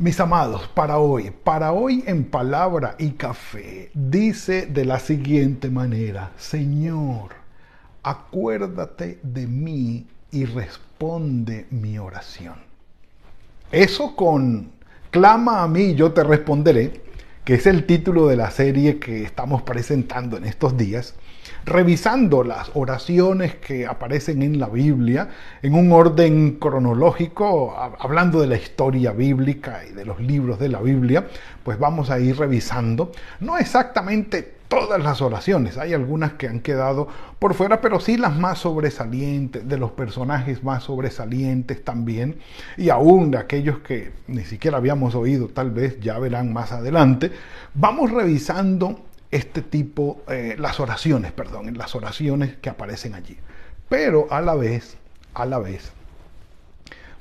Mis amados, para hoy, para hoy en palabra y café, dice de la siguiente manera, Señor, acuérdate de mí y responde mi oración. Eso con clama a mí, yo te responderé, que es el título de la serie que estamos presentando en estos días revisando las oraciones que aparecen en la Biblia en un orden cronológico, hablando de la historia bíblica y de los libros de la Biblia, pues vamos a ir revisando, no exactamente todas las oraciones, hay algunas que han quedado por fuera, pero sí las más sobresalientes, de los personajes más sobresalientes también, y aún de aquellos que ni siquiera habíamos oído, tal vez ya verán más adelante, vamos revisando este tipo, eh, las oraciones, perdón, las oraciones que aparecen allí. Pero a la vez, a la vez,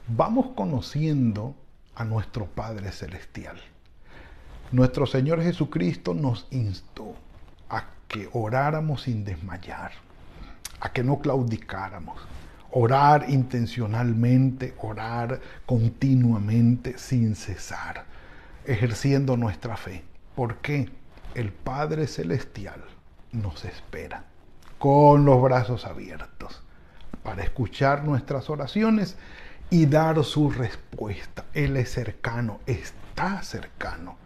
vamos conociendo a nuestro Padre Celestial. Nuestro Señor Jesucristo nos instó a que oráramos sin desmayar, a que no claudicáramos, orar intencionalmente, orar continuamente, sin cesar, ejerciendo nuestra fe. ¿Por qué? El Padre Celestial nos espera con los brazos abiertos para escuchar nuestras oraciones y dar su respuesta. Él es cercano, está cercano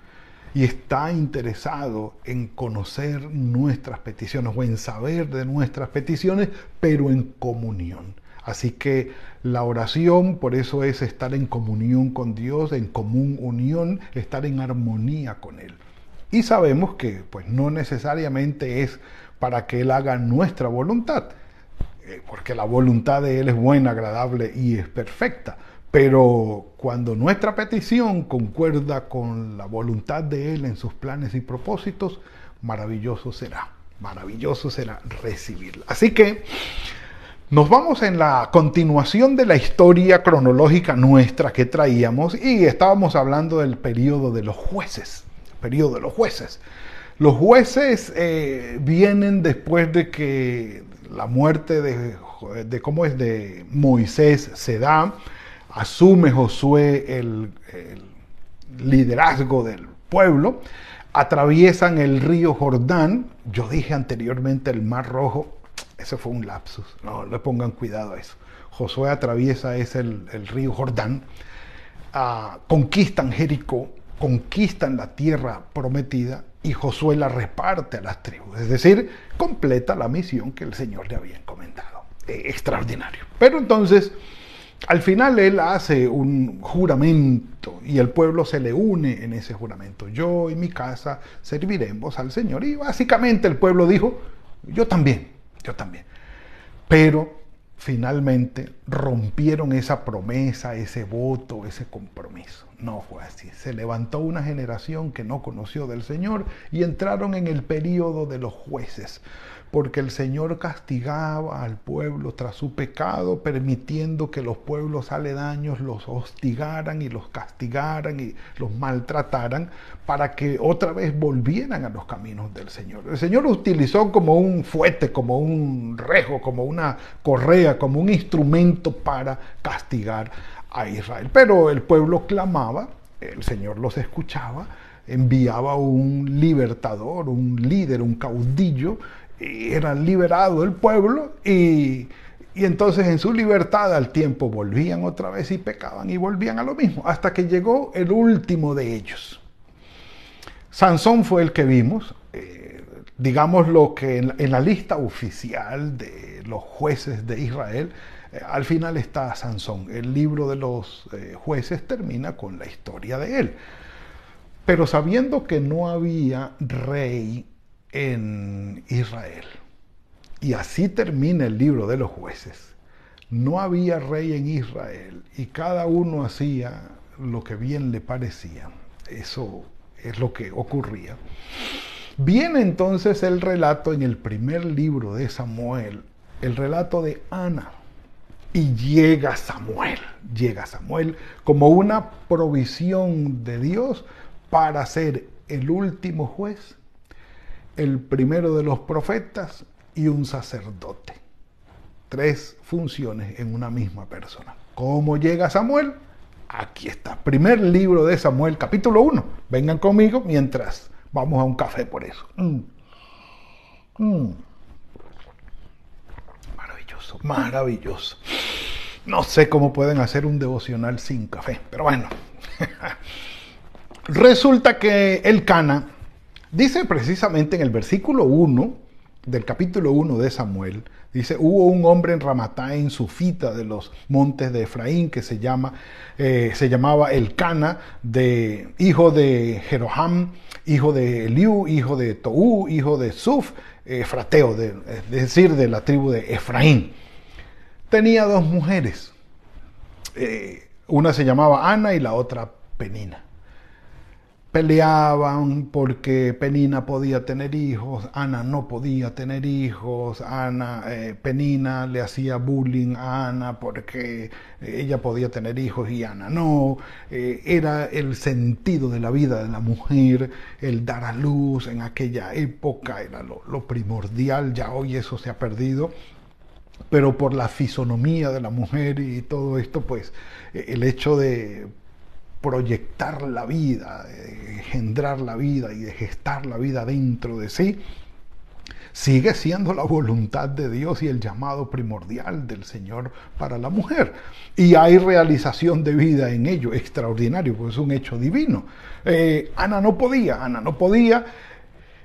y está interesado en conocer nuestras peticiones o en saber de nuestras peticiones, pero en comunión. Así que la oración por eso es estar en comunión con Dios, en común unión, estar en armonía con Él. Y sabemos que pues, no necesariamente es para que Él haga nuestra voluntad, eh, porque la voluntad de Él es buena, agradable y es perfecta. Pero cuando nuestra petición concuerda con la voluntad de Él en sus planes y propósitos, maravilloso será, maravilloso será recibirla. Así que nos vamos en la continuación de la historia cronológica nuestra que traíamos y estábamos hablando del periodo de los jueces periodo de los jueces. Los jueces eh, vienen después de que la muerte de, ¿cómo es? de Moisés se da, asume Josué el, liderazgo del pueblo, atraviesan el río Jordán, yo dije anteriormente el Mar Rojo, ese fue un lapsus, no le pongan cuidado a eso. Josué atraviesa ese el, río Jordán, ah, conquistan Jericó, conquistan la tierra prometida y Josué la reparte a las tribus. Es decir, completa la misión que el Señor le había encomendado. Eh, extraordinario. Pero entonces, al final él hace un juramento y el pueblo se le une en ese juramento. Yo y mi casa serviremos al Señor. Y básicamente el pueblo dijo, yo también, yo también. Pero finalmente rompieron esa promesa, ese voto, ese compromiso. No fue así. Se levantó una generación que no conoció del Señor y entraron en el período de los jueces porque el Señor castigaba al pueblo tras su pecado, permitiendo que los pueblos aledaños los hostigaran y los castigaran y los maltrataran para que otra vez volvieran a los caminos del Señor. El Señor utilizó como un fuete, como un rejo, como una correa, como un instrumento para castigar a Israel. Pero el pueblo clamaba, el Señor los escuchaba, enviaba un libertador, un líder, un caudillo, era liberado el pueblo y, y entonces en su libertad al tiempo volvían otra vez y pecaban y volvían a lo mismo, hasta que llegó el último de ellos. Sansón fue el que vimos, eh, digamos lo que en, la lista oficial de los jueces de Israel, eh, al final está Sansón. El libro de los eh, jueces termina con la historia de él. Pero sabiendo que no había rey en Israel. Y así termina el libro de los jueces. No había rey en Israel y cada uno hacía lo que bien le parecía. Eso es lo que ocurría. Viene entonces el relato en el primer libro de Samuel, el relato de Ana. Y llega Samuel, llega Samuel como una provisión de Dios para ser el último juez, el primero de los profetas y un sacerdote. Tres funciones en una misma persona. ¿Cómo llega Samuel? Aquí está. Primer libro de Samuel, capítulo 1. Vengan conmigo mientras vamos a un café por eso. Mm. Mm. Maravilloso, maravilloso. No sé cómo pueden hacer un devocional sin café, pero bueno. Resulta que el Cana dice precisamente en el versículo 1 del capítulo 1 de Samuel, dice, hubo un hombre en Ramatá, en Sufita de los montes de Efraín, que se, llama, eh, se llamaba el Cana, de, hijo de Jeroham, hijo de Eliú, hijo de Toú, hijo de Suf, Efrateo, de, es decir, de la tribu de Efraín. Tenía dos mujeres, eh, una se llamaba Ana y la otra Penina peleaban porque Penina podía tener hijos, Ana no podía tener hijos, Ana, eh, Penina le hacía bullying a Ana porque ella podía tener hijos y Ana no. Eh, era el sentido de la vida de la mujer, el dar a luz en aquella época era lo, lo primordial, ya hoy eso se ha perdido pero por la fisonomía de la mujer y todo esto, pues el hecho de proyectar la vida, de engendrar la vida y de gestar la vida dentro de sí, sigue siendo la voluntad de Dios y el llamado primordial del Señor para la mujer. Y hay realización de vida en ello, extraordinario, porque es un hecho divino. Eh, Ana no podía, Ana no podía.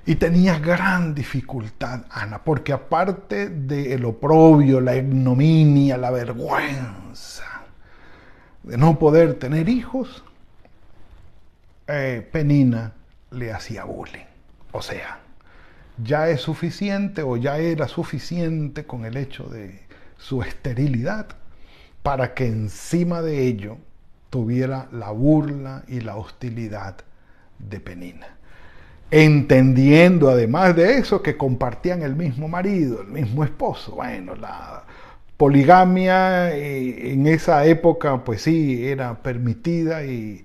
Y tenía gran dificultad, Ana, porque aparte del oprobio, la ignominia, la vergüenza de no poder tener hijos, eh, Penina le hacía bullying. O sea, ya es suficiente o ya era suficiente con el hecho de su esterilidad para que encima de ello tuviera la burla y la hostilidad de Penina. Entendiendo además de eso que compartían el mismo marido, el mismo esposo. Bueno, la poligamia eh, en esa época pues sí era permitida y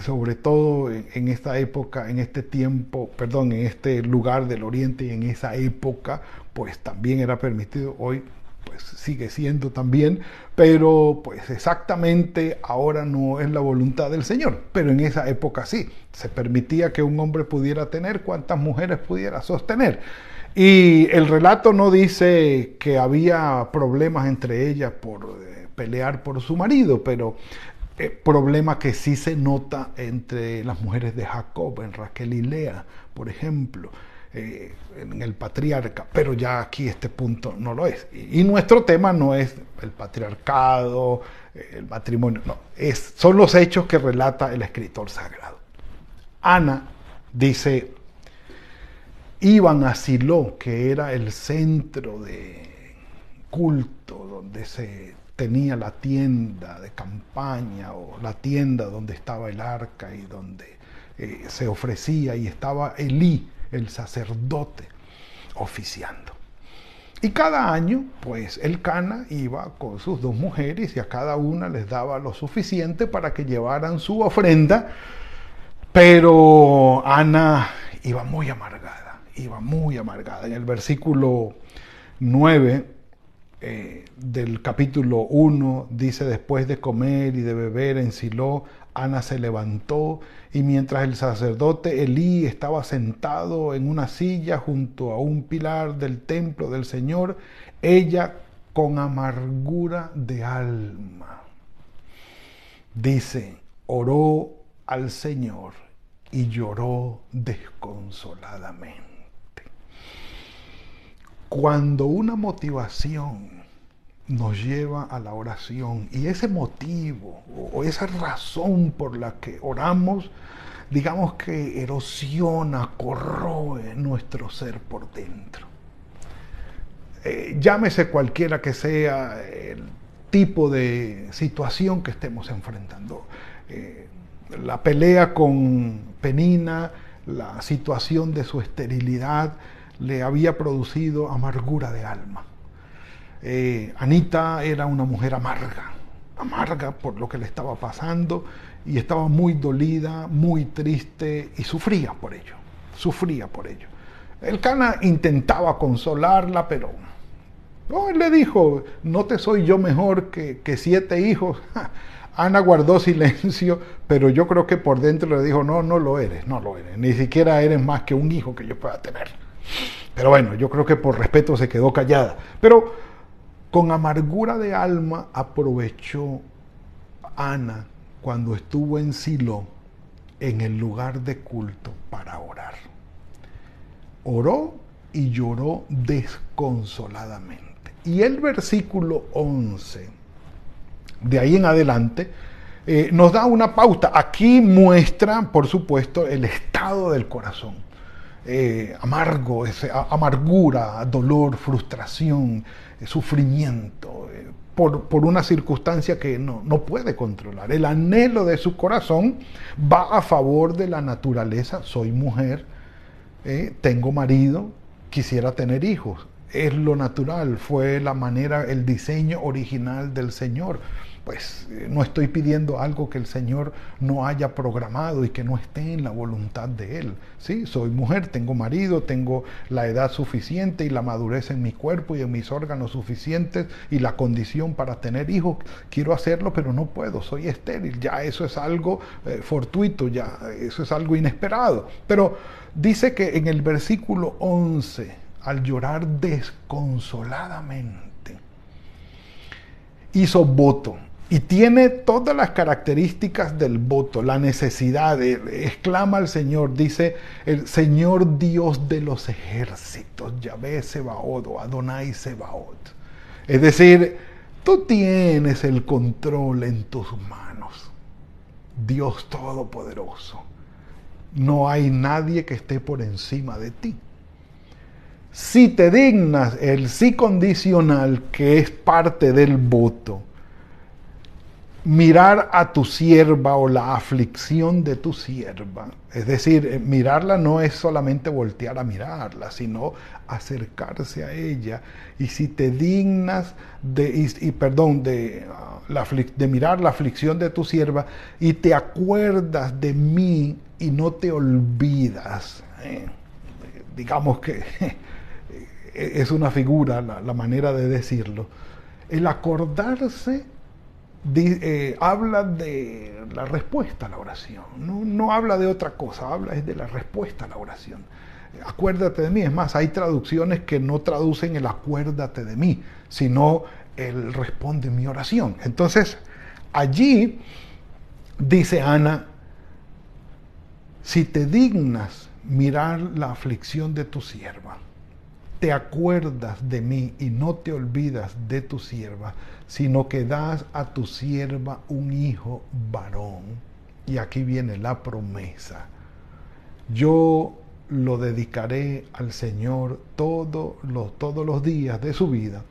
sobre todo en esta época, en este tiempo, perdón, en este lugar del Oriente y en esa época, pues también era permitido, hoy pues sigue siendo también, pero pues exactamente ahora no es la voluntad del Señor, pero en esa época sí, se permitía que un hombre pudiera tener cuantas mujeres pudiera sostener. Y el relato no dice que había problemas entre ellas por eh, pelear por su marido, pero eh, problema que sí se nota entre las mujeres de Jacob, en Raquel y Lea, por ejemplo, eh, en el patriarca, pero ya aquí este punto no lo es. Y, nuestro tema no es el patriarcado, eh, el matrimonio, no, es, son los hechos que relata el escritor sagrado. Ana dice, iban a Silo, que era el centro de culto donde se tenía la tienda de campaña o la tienda donde estaba el arca y donde eh, se ofrecía y estaba Elí, el sacerdote, oficiando. Y cada año, pues el Cana iba con sus dos mujeres y a cada una les daba lo suficiente para que llevaran su ofrenda, pero Ana iba muy amargada, iba muy amargada. En el versículo 9 eh, del capítulo 1 dice, después de comer y de beber en Silo, Ana se levantó y mientras el sacerdote Elí estaba sentado en una silla junto a un pilar del templo del Señor, ella con amargura de alma, dice, oró al Señor y lloró desconsoladamente. Cuando una motivación nos lleva a la oración y ese motivo o esa razón por la que oramos, digamos que erosiona, corroe nuestro ser por dentro. Eh, llámese cualquiera que sea el tipo de situación que estemos enfrentando. Eh, la pelea con Penina, la situación de su esterilidad le había producido amargura de alma. Eh, Anita era una mujer amarga, amarga por lo que le estaba pasando y estaba muy dolida, muy triste y sufría por ello, sufría por ello. El Cana intentaba consolarla, pero no, él le dijo, no te soy yo mejor que, que siete hijos. Ana guardó silencio, pero yo creo que por dentro le dijo, no, no lo eres, no lo eres, ni siquiera eres más que un hijo que yo pueda tener. Pero bueno, yo creo que por respeto se quedó callada. Pero con amargura de alma aprovechó Ana cuando estuvo en Silo, en el lugar de culto, para orar. Oró y lloró desconsoladamente. Y el versículo 11 de ahí en adelante, eh, nos da una pauta. Aquí muestra, por supuesto, el estado del corazón. Eh, amargo, amargura, dolor, frustración, eh, sufrimiento, por, por, una circunstancia que no, no, puede controlar. El anhelo de su corazón va a favor de la naturaleza. Soy mujer, tengo marido, quisiera tener hijos. Es lo natural, fue la manera, el diseño original del Señor pues eh, no estoy pidiendo algo que el Señor no haya programado y que no esté en la voluntad de Él. Sí, soy mujer, tengo marido, tengo la edad suficiente y la madurez en mi cuerpo y en mis órganos suficientes y la condición para tener hijos. Quiero hacerlo, pero no puedo, soy estéril. Ya eso es algo eh, fortuito, ya eso es algo inesperado. Pero dice que en el versículo 11, al llorar desconsoladamente, hizo voto y tiene todas las características del voto, la necesidad, exclama al Señor, dice el Señor Dios de los ejércitos, Yahvé Sebaot o Adonai Sebaot. Es decir, tú tienes el control en tus manos, Dios Todopoderoso. No hay nadie que esté por encima de ti. Si te dignas, el sí condicional, que es parte del voto, mirar a tu sierva o la aflicción de tu sierva. Es decir, eh, mirarla no es solamente voltear a mirarla, sino acercarse a ella. Y si te dignas de, y, perdón, de, ah, la, de mirar la aflicción de tu sierva y te acuerdas de mí y no te olvidas, eh, digamos que es una figura la, la manera de decirlo, el acordarse eh, habla de la respuesta a la oración, no, habla de otra cosa, habla es de la respuesta a la oración. Acuérdate de mí, es más, hay traducciones que no traducen el acuérdate de mí, sino el responde mi oración. Entonces, allí dice Ana, si te dignas mirar la aflicción de tu sierva, te acuerdas de mí y no te olvidas de tu sierva, sino que das a tu sierva un hijo varón. Y aquí viene la promesa. Yo lo dedicaré al Señor todos los días de su vida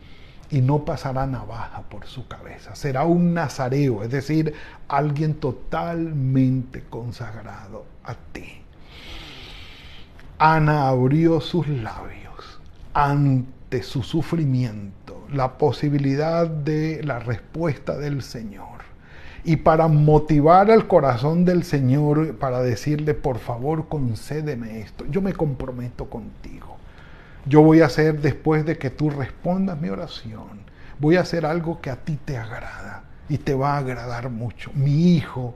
y no pasará navaja por su cabeza. Será un nazareo, es decir, alguien totalmente consagrado a ti. Ana abrió sus labios ante su sufrimiento, la posibilidad de la respuesta del Señor. Y para motivar al corazón del Señor, para decirle, por favor, concédeme esto, yo me comprometo contigo. Yo voy a hacer, después de que tú respondas mi oración, voy a hacer algo que a ti te agrada y te va a agradar mucho. Mi hijo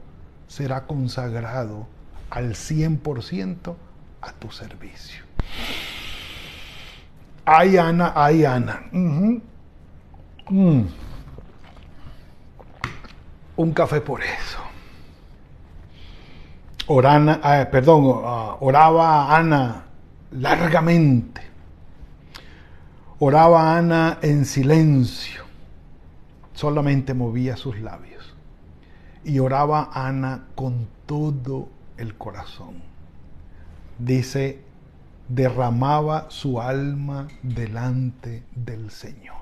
será consagrado al 100% a tu servicio. Ay, Ana, ay, Ana. Mm. Un café por eso. Orana, ah, perdón, ah, oraba Ana largamente. Oraba Ana en silencio. Solamente movía sus labios. Y oraba Ana con todo el corazón. Dice derramaba su alma delante del Señor.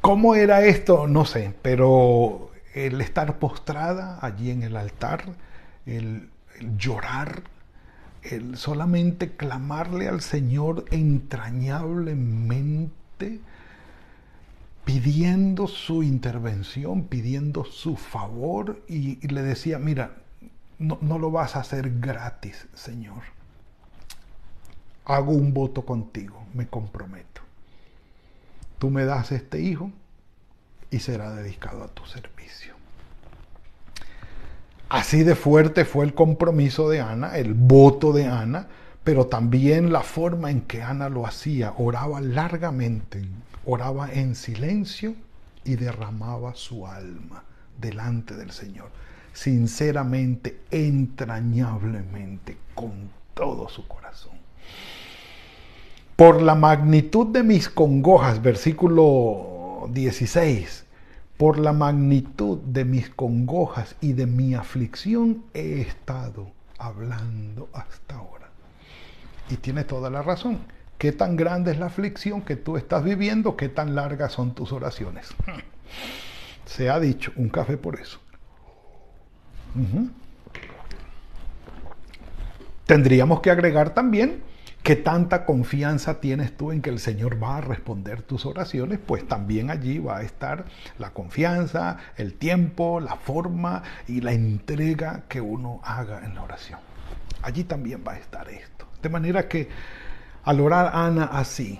¿Cómo era esto? No sé, pero el estar postrada allí en el altar, el llorar, el solamente clamarle al Señor entrañablemente, pidiendo su intervención, pidiendo su favor, y, le decía, mira, no, no lo vas a hacer gratis, Señor. Hago un voto contigo, me comprometo. Tú me das este hijo y será dedicado a tu servicio. Así de fuerte fue el compromiso de Ana, el voto de Ana, pero también la forma en que Ana lo hacía. Oraba largamente, oraba en silencio y derramaba su alma delante del Señor, sinceramente, entrañablemente, con todo su corazón. Por la magnitud de mis congojas, versículo 16, por la magnitud de mis congojas y de mi aflicción he estado hablando hasta ahora. Y tiene toda la razón. ¿Qué tan grande es la aflicción que tú estás viviendo? ¿Qué tan largas son tus oraciones? Se ha dicho, un café por eso. Tendríamos que agregar también ¿Qué tanta confianza tienes tú en que el Señor va a responder tus oraciones? Pues también allí va a estar la confianza, el tiempo, la forma y la entrega que uno haga en la oración. Allí también va a estar esto. De manera que al orar Ana así,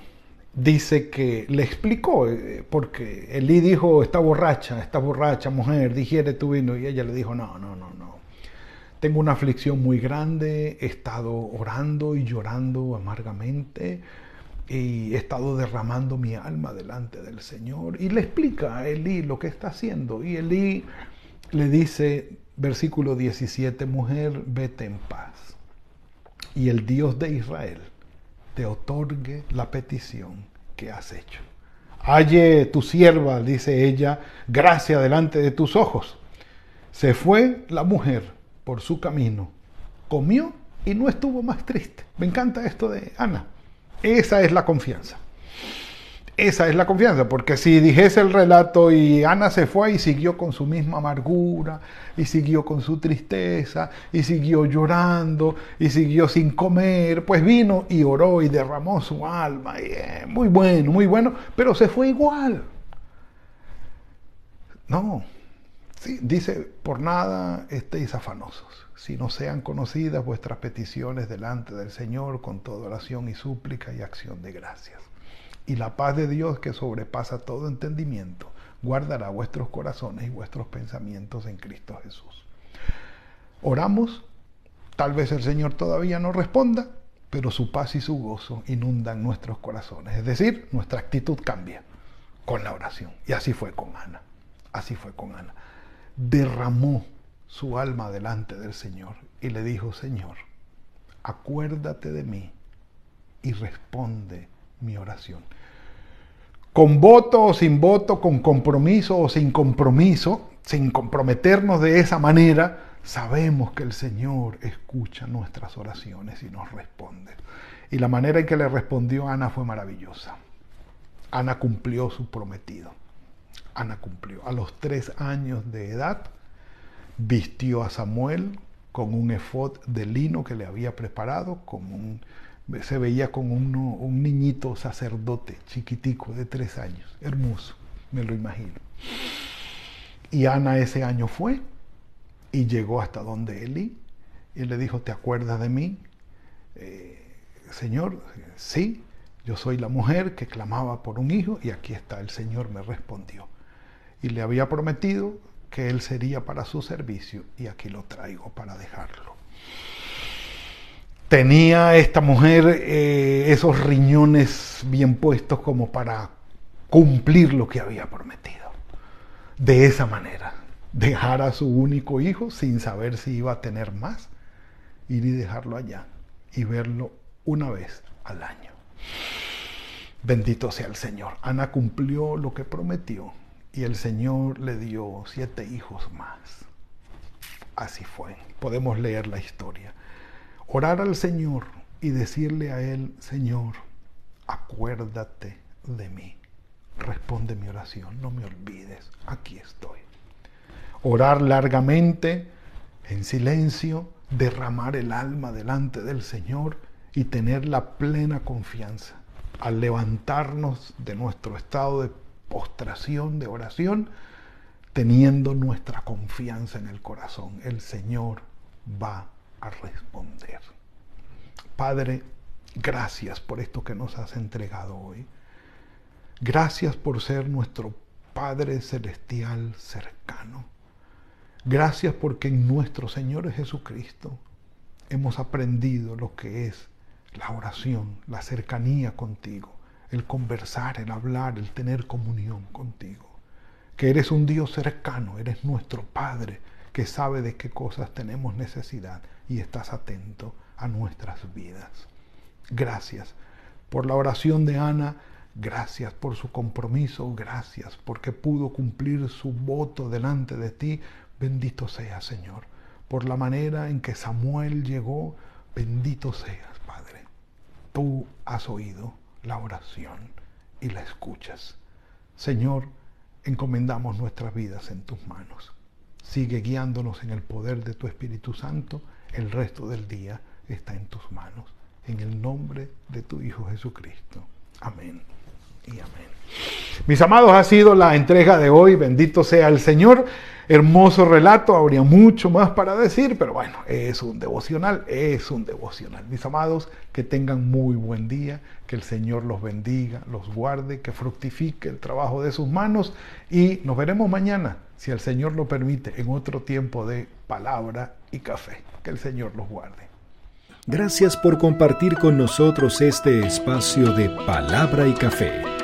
dice que le explicó, eh, porque Elí dijo, está borracha, está borracha mujer, digiere tu vino, y ella le dijo, no, no, no, no tengo una aflicción muy grande, he estado orando y llorando amargamente y he estado derramando mi alma delante del Señor. Y le explica a Elí lo que está haciendo. Y Elí le dice, versículo 17, mujer, vete en paz. Y el Dios de Israel te otorgue la petición que has hecho. Halle tu sierva, dice ella, gracia delante de tus ojos. Se fue la mujer por su camino, comió y no estuvo más triste. Me encanta esto de Ana. Esa es la confianza. Esa es la confianza, porque si dijese el relato y Ana se fue y siguió con su misma amargura, y siguió con su tristeza, y siguió llorando, y siguió sin comer, pues vino y oró y derramó su alma. Eh, muy bueno, muy bueno, pero se fue igual. No, dice, por nada estéis afanosos, si no sean conocidas vuestras peticiones delante del Señor con toda oración y súplica y acción de gracias. Y la paz de Dios que sobrepasa todo entendimiento, guardará vuestros corazones y vuestros pensamientos en Cristo Jesús. Oramos, tal vez el Señor todavía no responda, pero su paz y su gozo inundan nuestros corazones. Es decir, nuestra actitud cambia con la oración. Y así fue con Ana. Así fue con Ana derramó su alma delante del Señor y le dijo, Señor, acuérdate de mí y responde mi oración. Con voto o sin voto, con compromiso o sin compromiso, sin comprometernos de esa manera, sabemos que el Señor escucha nuestras oraciones y nos responde. Y la manera en que le respondió Ana fue maravillosa. Ana cumplió su prometido. Ana cumplió. A los tres años de edad, vistió a Samuel con un efod de lino que le había preparado, un, se veía como un, un niñito sacerdote chiquitico de tres años, hermoso, me lo imagino. Y Ana ese año fue y llegó hasta donde Eli y le dijo, ¿te acuerdas de mí? Eh, Señor, sí, yo soy la mujer que clamaba por un hijo y aquí está, el Señor me respondió y le había prometido que él sería para su servicio y aquí lo traigo para dejarlo. Tenía esta mujer eh, esos riñones bien puestos como para cumplir lo que había prometido. De esa manera, dejar a su único hijo sin saber si iba a tener más, ir y dejarlo allá y verlo una vez al año. Bendito sea el Señor. Ana cumplió lo que prometió y el Señor le dio siete hijos más. Así fue. Podemos leer la historia. Orar al Señor y decirle a Él, Señor, acuérdate de mí. Responde mi oración, no me olvides, aquí estoy. Orar largamente, en silencio, derramar el alma delante del Señor y tener la plena confianza al levantarnos de nuestro estado de postración, de oración, teniendo nuestra confianza en el corazón. El Señor va a responder. Padre, gracias por esto que nos has entregado hoy. Gracias por ser nuestro Padre Celestial cercano. Gracias porque en nuestro Señor Jesucristo hemos aprendido lo que es la oración, la cercanía contigo, el conversar, el hablar, el tener comunión contigo. Que eres un Dios cercano, eres nuestro Padre que sabe de qué cosas tenemos necesidad y estás atento a nuestras vidas. Gracias por la oración de Ana Gracias por su compromiso, gracias porque pudo cumplir su voto delante de ti. Bendito sea, Señor, por la manera en que Samuel llegó. Bendito seas, Padre. Tú has oído la oración y la escuchas. Señor, encomendamos nuestras vidas en tus manos. Sigue guiándonos en el poder de tu Espíritu Santo. El resto del día está en tus manos. En el nombre de tu Hijo Jesucristo. Amén y amén. Mis amados, ha sido la entrega de hoy. Bendito sea el Señor. Hermoso relato, habría mucho más para decir, pero bueno, es un devocional, es un devocional. Mis amados, que tengan muy buen día, que el Señor los bendiga, los guarde, que fructifique el trabajo de sus manos y nos veremos mañana, si el Señor lo permite, en otro tiempo de palabra y café. Que el Señor los guarde. Gracias por compartir con nosotros este espacio de palabra y café.